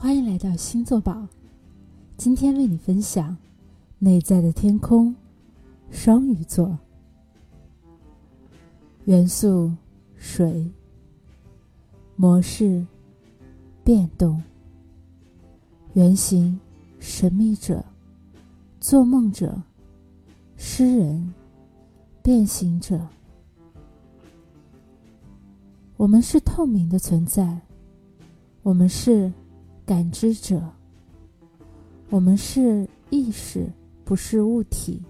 欢迎来到星座宝，今天为你分享内在的天空，双鱼座，元素水，模式变动，原型神秘者，做梦者，诗人，变形者。我们是透明的存在，我们是。感知者，我们是意识，不是物体；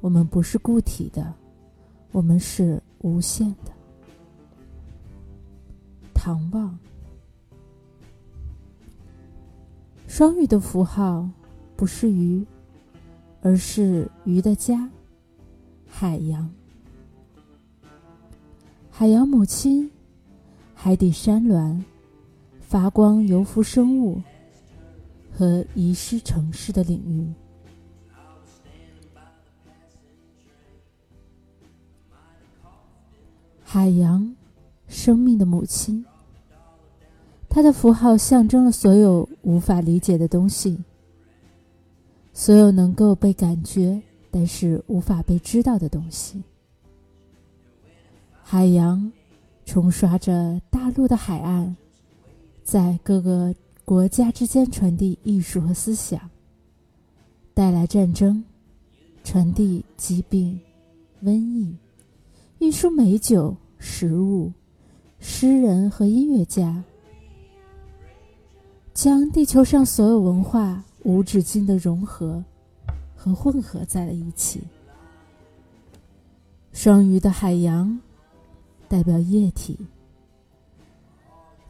我们不是固体的，我们是无限的。唐望，双鱼的符号不是鱼，而是鱼的家——海洋。海洋母亲，海底山峦。发光游浮生物和遗失城市的领域，海洋，生命的母亲。它的符号象征了所有无法理解的东西，所有能够被感觉但是无法被知道的东西。海洋冲刷着大陆的海岸。在各个国家之间传递艺术和思想，带来战争，传递疾病、瘟疫，运输美酒、食物、诗人和音乐家，将地球上所有文化无止境的融合和混合在了一起。双鱼的海洋代表液体。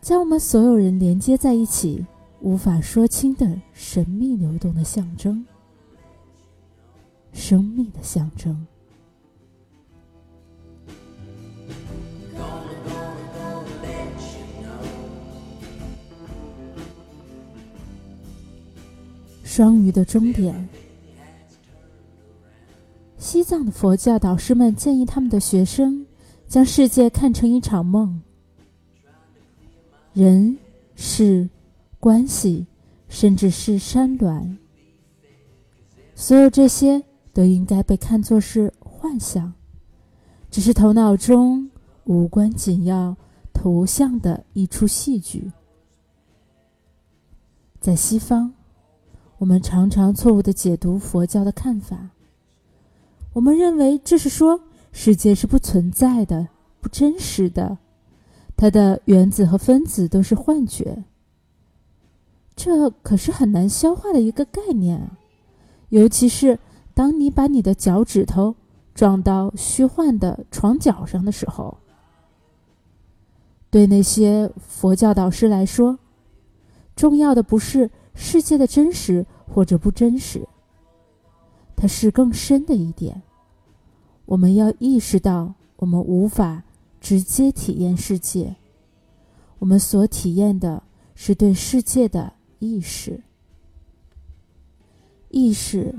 将我们所有人连接在一起，无法说清的神秘流动的象征，生命的象征。双鱼的终点。西藏的佛教导师们建议他们的学生，将世界看成一场梦。人、事、关系，甚至是山峦，所有这些都应该被看作是幻想，只是头脑中无关紧要图像的一出戏剧。在西方，我们常常错误的解读佛教的看法，我们认为这是说世界是不存在的、不真实的。它的原子和分子都是幻觉，这可是很难消化的一个概念啊！尤其是当你把你的脚趾头撞到虚幻的床脚上的时候。对那些佛教导师来说，重要的不是世界的真实或者不真实，它是更深的一点。我们要意识到，我们无法。直接体验世界，我们所体验的是对世界的意识。意识，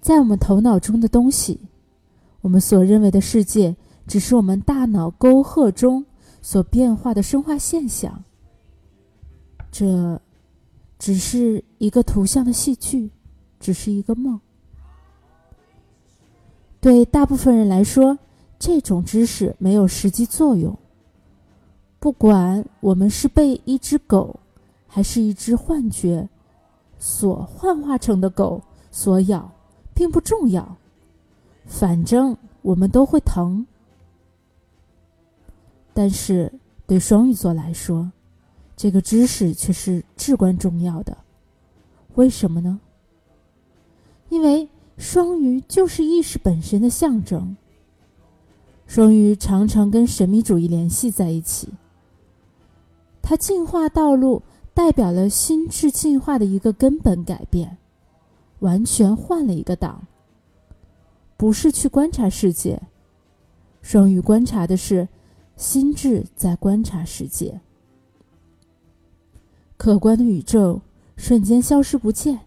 在我们头脑中的东西，我们所认为的世界，只是我们大脑沟壑中所变化的生化现象。这，只是一个图像的戏剧，只是一个梦。对大部分人来说。这种知识没有实际作用。不管我们是被一只狗，还是一只幻觉所幻化成的狗所咬，并不重要。反正我们都会疼。但是对双鱼座来说，这个知识却是至关重要的。为什么呢？因为双鱼就是意识本身的象征。双鱼常常跟神秘主义联系在一起。它进化道路代表了心智进化的一个根本改变，完全换了一个档。不是去观察世界，双鱼观察的是心智在观察世界。客观的宇宙瞬间消失不见，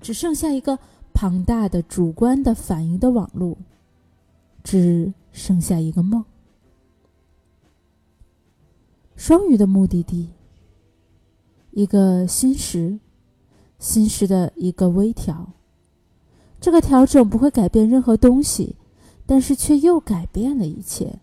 只剩下一个庞大的主观的反应的网络。只剩下一个梦。双鱼的目的地，一个心识，心识的一个微调。这个调整不会改变任何东西，但是却又改变了一切。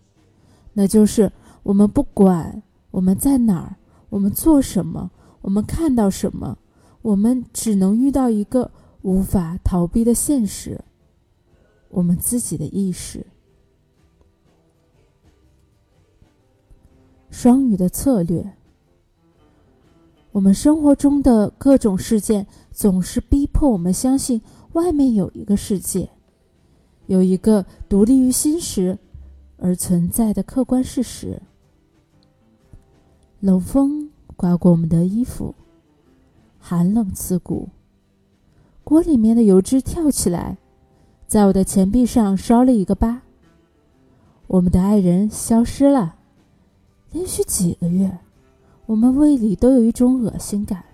那就是我们不管我们在哪儿，我们做什么，我们看到什么，我们只能遇到一个无法逃避的现实：我们自己的意识。双语的策略。我们生活中的各种事件总是逼迫我们相信外面有一个世界，有一个独立于心识而存在的客观事实。冷风刮过我们的衣服，寒冷刺骨。锅里面的油脂跳起来，在我的前臂上烧了一个疤。我们的爱人消失了。连续几个月，我们胃里都有一种恶心感。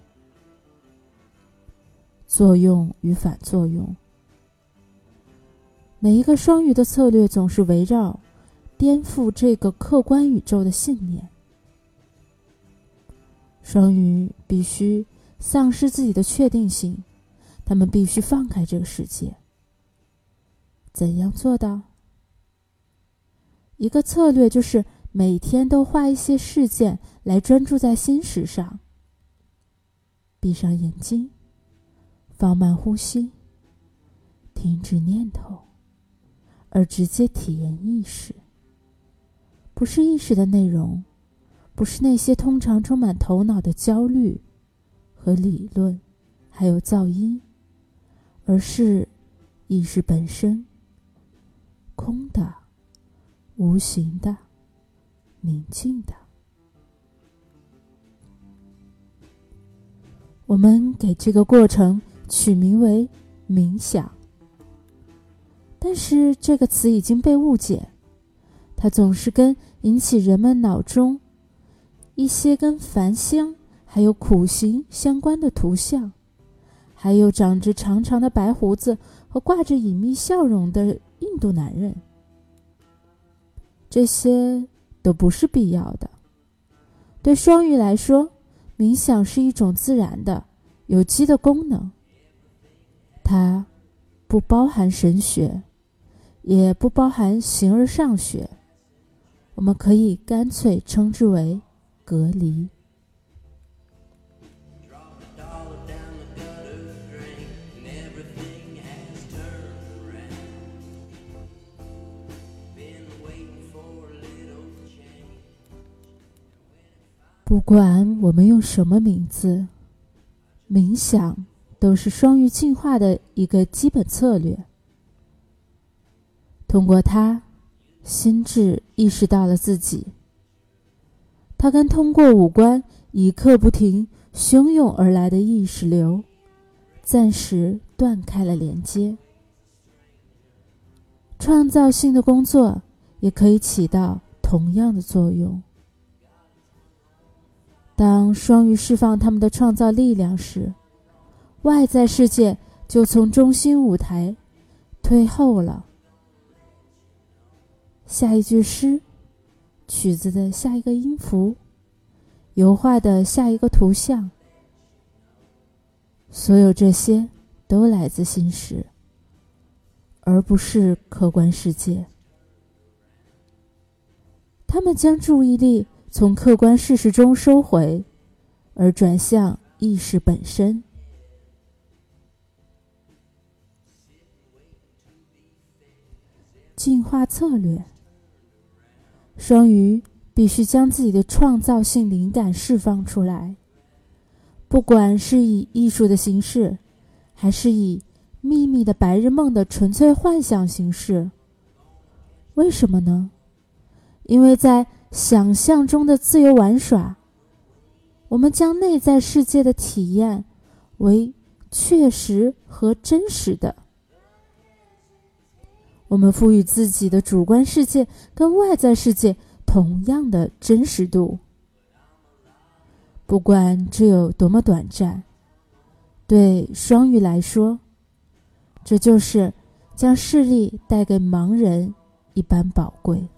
作用与反作用，每一个双鱼的策略总是围绕颠覆这个客观宇宙的信念。双鱼必须丧失自己的确定性，他们必须放开这个世界。怎样做到？一个策略就是。每天都画一些事件来专注在心识上。闭上眼睛，放慢呼吸，停止念头，而直接体验意识。不是意识的内容，不是那些通常充满头脑的焦虑和理论，还有噪音，而是意识本身，空的，无形的。宁静的，我们给这个过程取名为冥想。但是这个词已经被误解，它总是跟引起人们脑中一些跟繁星还有苦行相关的图像，还有长着长长的白胡子和挂着隐秘笑容的印度男人，这些。都不是必要的。对双鱼来说，冥想是一种自然的、有机的功能。它不包含神学，也不包含形而上学。我们可以干脆称之为隔离。不管我们用什么名字，冥想都是双鱼进化的一个基本策略。通过它，心智意识到了自己。它跟通过五官一刻不停汹涌而来的意识流，暂时断开了连接。创造性的工作也可以起到同样的作用。当双鱼释放他们的创造力量时，外在世界就从中心舞台退后了。下一句诗，曲子的下一个音符，油画的下一个图像，所有这些都来自心识，而不是客观世界。他们将注意力。从客观事实中收回，而转向意识本身。进化策略：双鱼必须将自己的创造性灵感释放出来，不管是以艺术的形式，还是以秘密的白日梦的纯粹幻想形式。为什么呢？因为在想象中的自由玩耍，我们将内在世界的体验为确实和真实的。我们赋予自己的主观世界跟外在世界同样的真实度，不管这有多么短暂。对双鱼来说，这就是将视力带给盲人一般宝贵。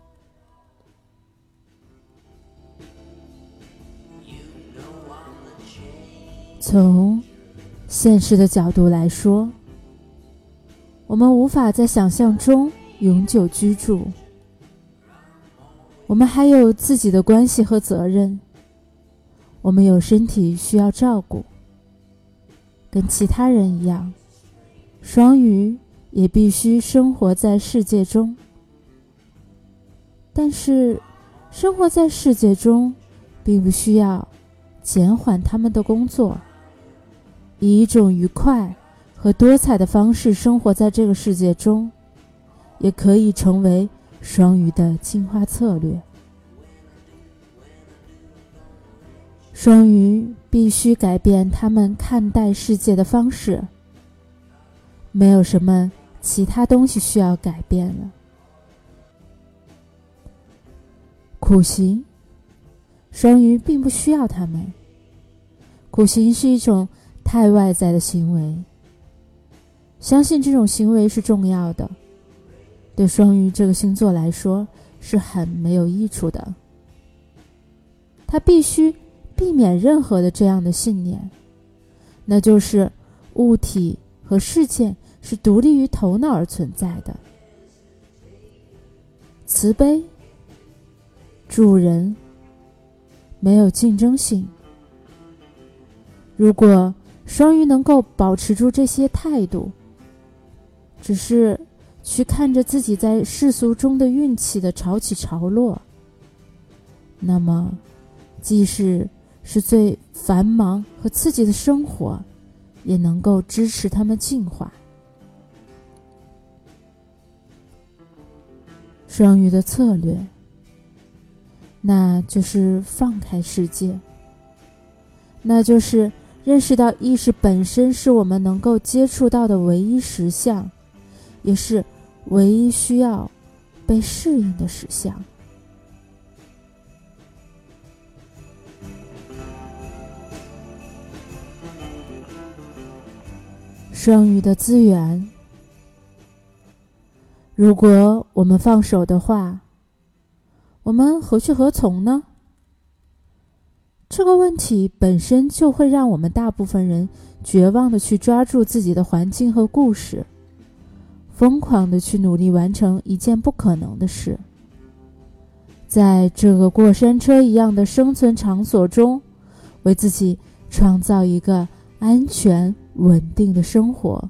从现实的角度来说，我们无法在想象中永久居住。我们还有自己的关系和责任，我们有身体需要照顾，跟其他人一样，双鱼也必须生活在世界中。但是，生活在世界中，并不需要减缓他们的工作。以一种愉快和多彩的方式生活在这个世界中，也可以成为双鱼的进化策略。双鱼必须改变他们看待世界的方式。没有什么其他东西需要改变了。苦行，双鱼并不需要他们。苦行是一种。太外在的行为，相信这种行为是重要的，对双鱼这个星座来说是很没有益处的。他必须避免任何的这样的信念，那就是物体和事件是独立于头脑而存在的。慈悲、助人，没有竞争性。如果。双鱼能够保持住这些态度，只是去看着自己在世俗中的运气的潮起潮落，那么，即使是最繁忙和刺激的生活，也能够支持他们进化。双鱼的策略，那就是放开世界，那就是。认识到意识本身是我们能够接触到的唯一实相，也是唯一需要被适应的实相。剩余的资源，如果我们放手的话，我们何去何从呢？这个问题本身就会让我们大部分人绝望的去抓住自己的环境和故事，疯狂的去努力完成一件不可能的事，在这个过山车一样的生存场所中，为自己创造一个安全稳定的生活。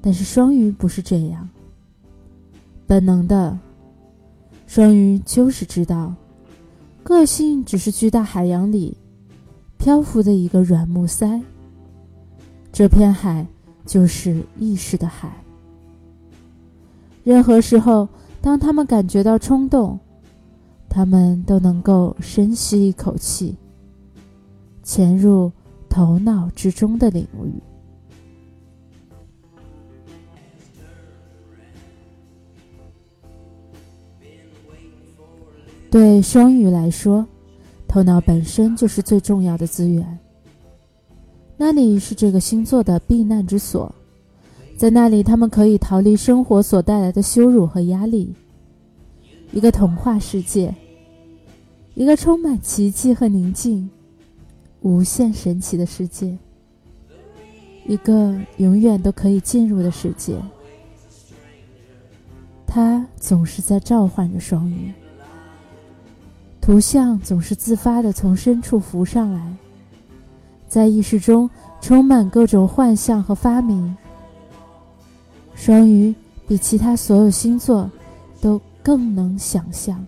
但是双鱼不是这样，本能的，双鱼就是知道。个性只是巨大海洋里漂浮的一个软木塞，这片海就是意识的海。任何时候，当他们感觉到冲动，他们都能够深吸一口气，潜入头脑之中的领域。对双鱼来说，头脑本身就是最重要的资源。那里是这个星座的避难之所，在那里他们可以逃离生活所带来的羞辱和压力。一个童话世界，一个充满奇迹和宁静、无限神奇的世界，一个永远都可以进入的世界。它总是在召唤着双鱼。图像总是自发的从深处浮上来，在意识中充满各种幻象和发明。双鱼比其他所有星座都更能想象，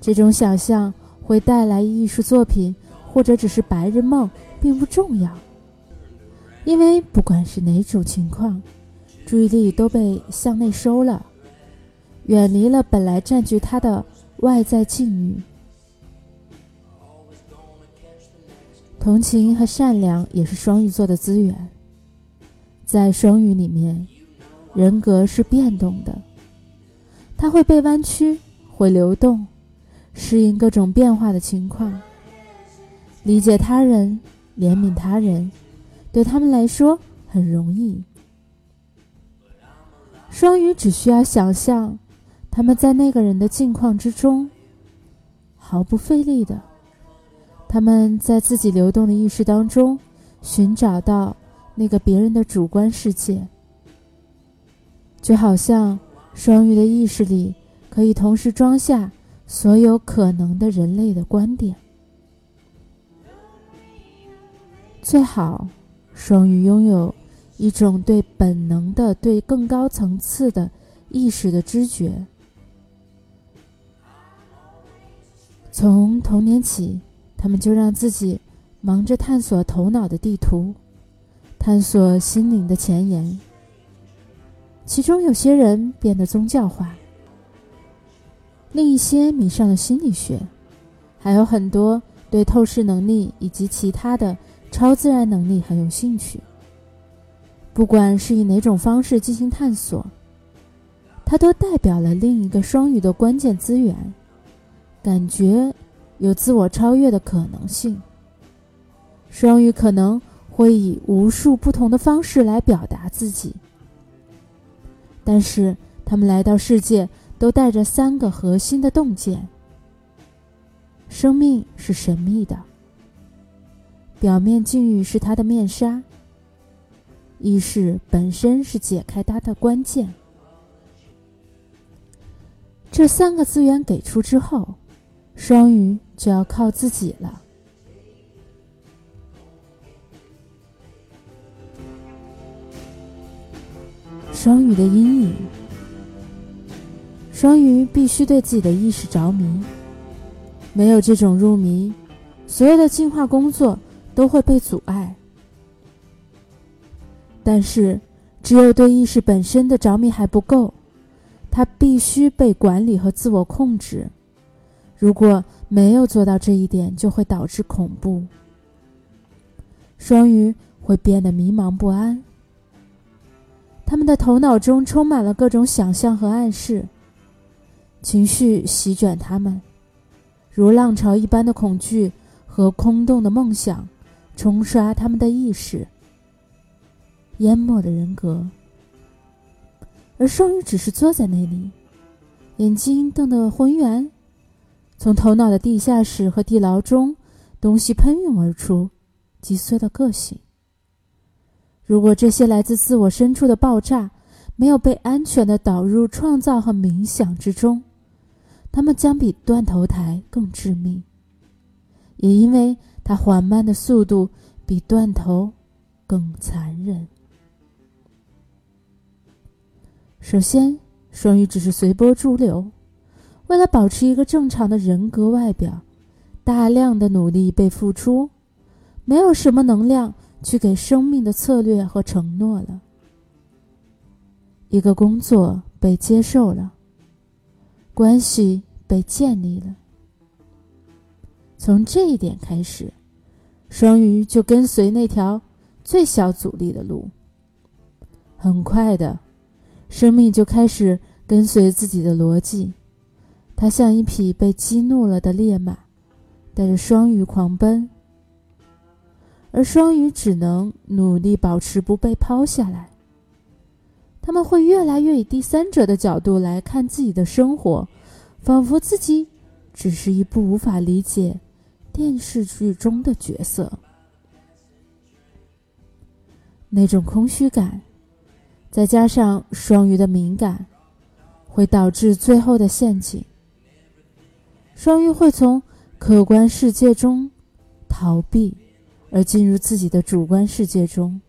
这种想象会带来艺术作品，或者只是白日梦，并不重要，因为不管是哪种情况，注意力都被向内收了，远离了本来占据它的。外在境遇，同情和善良也是双鱼座的资源。在双鱼里面，人格是变动的，它会被弯曲，会流动，适应各种变化的情况。理解他人，怜悯他人，对他们来说很容易。双鱼只需要想象。他们在那个人的境况之中，毫不费力的他们在自己流动的意识当中寻找到那个别人的主观世界，就好像双鱼的意识里可以同时装下所有可能的人类的观点。最好，双鱼拥有一种对本能的、对更高层次的意识的知觉。从童年起，他们就让自己忙着探索头脑的地图，探索心灵的前沿。其中有些人变得宗教化，另一些迷上了心理学，还有很多对透视能力以及其他的。超自然能力很有兴趣。不管是以哪种方式进行探索，它都代表了另一个双鱼的关键资源——感觉有自我超越的可能性。双鱼可能会以无数不同的方式来表达自己，但是他们来到世界都带着三个核心的洞见：生命是神秘的。表面境遇是他的面纱，意识本身是解开它的关键。这三个资源给出之后，双鱼就要靠自己了。双鱼的阴影，双鱼必须对自己的意识着迷，没有这种入迷，所有的进化工作。都会被阻碍，但是只有对意识本身的着迷还不够，它必须被管理和自我控制。如果没有做到这一点，就会导致恐怖。双鱼会变得迷茫不安，他们的头脑中充满了各种想象和暗示，情绪席卷他们，如浪潮一般的恐惧和空洞的梦想。冲刷他们的意识，淹没的人格。而双鱼只是坐在那里，眼睛瞪得浑圆，从头脑的地下室和地牢中，东西喷涌而出，击碎了个性。如果这些来自自我深处的爆炸没有被安全的导入创造和冥想之中，他们将比断头台更致命。也因为。它缓慢的速度比断头更残忍。首先，双鱼只是随波逐流，为了保持一个正常的人格外表，大量的努力被付出，没有什么能量去给生命的策略和承诺了。一个工作被接受了，关系被建立了。从这一点开始，双鱼就跟随那条最小阻力的路。很快的，生命就开始跟随自己的逻辑。它像一匹被激怒了的烈马，带着双鱼狂奔。而双鱼只能努力保持不被抛下来。他们会越来越以第三者的角度来看自己的生活，仿佛自己只是一部无法理解。电视剧中的角色，那种空虚感，再加上双鱼的敏感，会导致最后的陷阱。双鱼会从客观世界中逃避，而进入自己的主观世界中，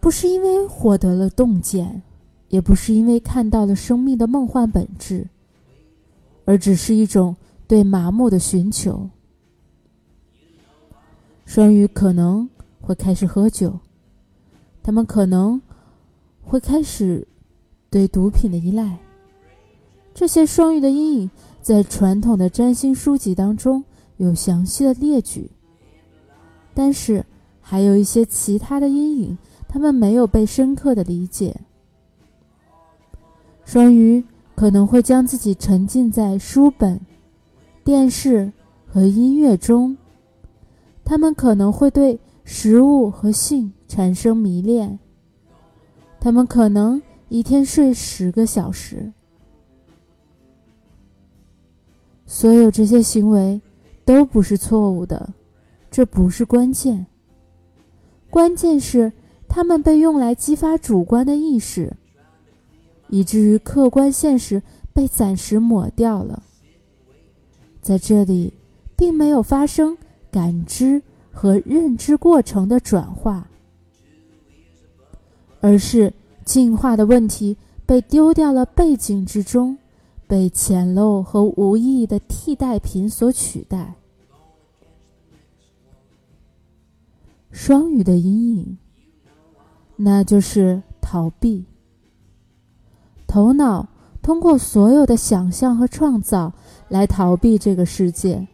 不是因为获得了洞见，也不是因为看到了生命的梦幻本质，而只是一种。对麻木的寻求，双鱼可能会开始喝酒，他们可能会开始对毒品的依赖。这些双鱼的阴影在传统的占星书籍当中有详细的列举，但是还有一些其他的阴影，他们没有被深刻的理解。双鱼可能会将自己沉浸在书本。电视和音乐中，他们可能会对食物和性产生迷恋。他们可能一天睡十个小时。所有这些行为都不是错误的，这不是关键。关键是他们被用来激发主观的意识，以至于客观现实被暂时抹掉了。在这里，并没有发生感知和认知过程的转化，而是进化的问题被丢掉了背景之中。被简陋和无意义的替代品所取代。双语的阴影，那就是逃避。头脑通过所有的想象和创造来逃避这个世界。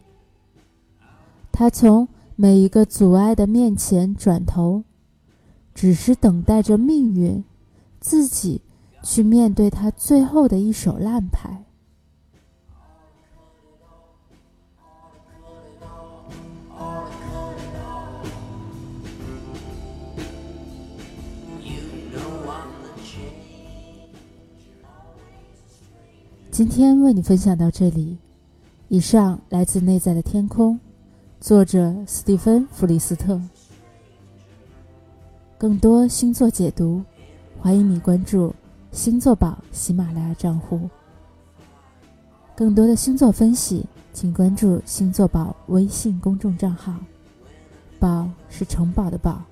他从每一个阻碍的面前转头，只是等待着命运自己。去面对他最后的一手烂牌。今天为你分享到这里，以上来自《内在的天空》，作者斯蒂芬·弗里斯特。更多星座解读，欢迎你关注。星座宝喜马拉雅账户，更多的星座分析，请关注星座宝微信公众账号。宝是城堡的宝，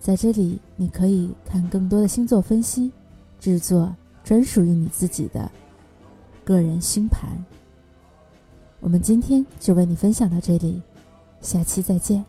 在这里你可以看更多的星座分析，制作专属于你自己的个人星盘。我们今天就为你分享到这里，下期再见。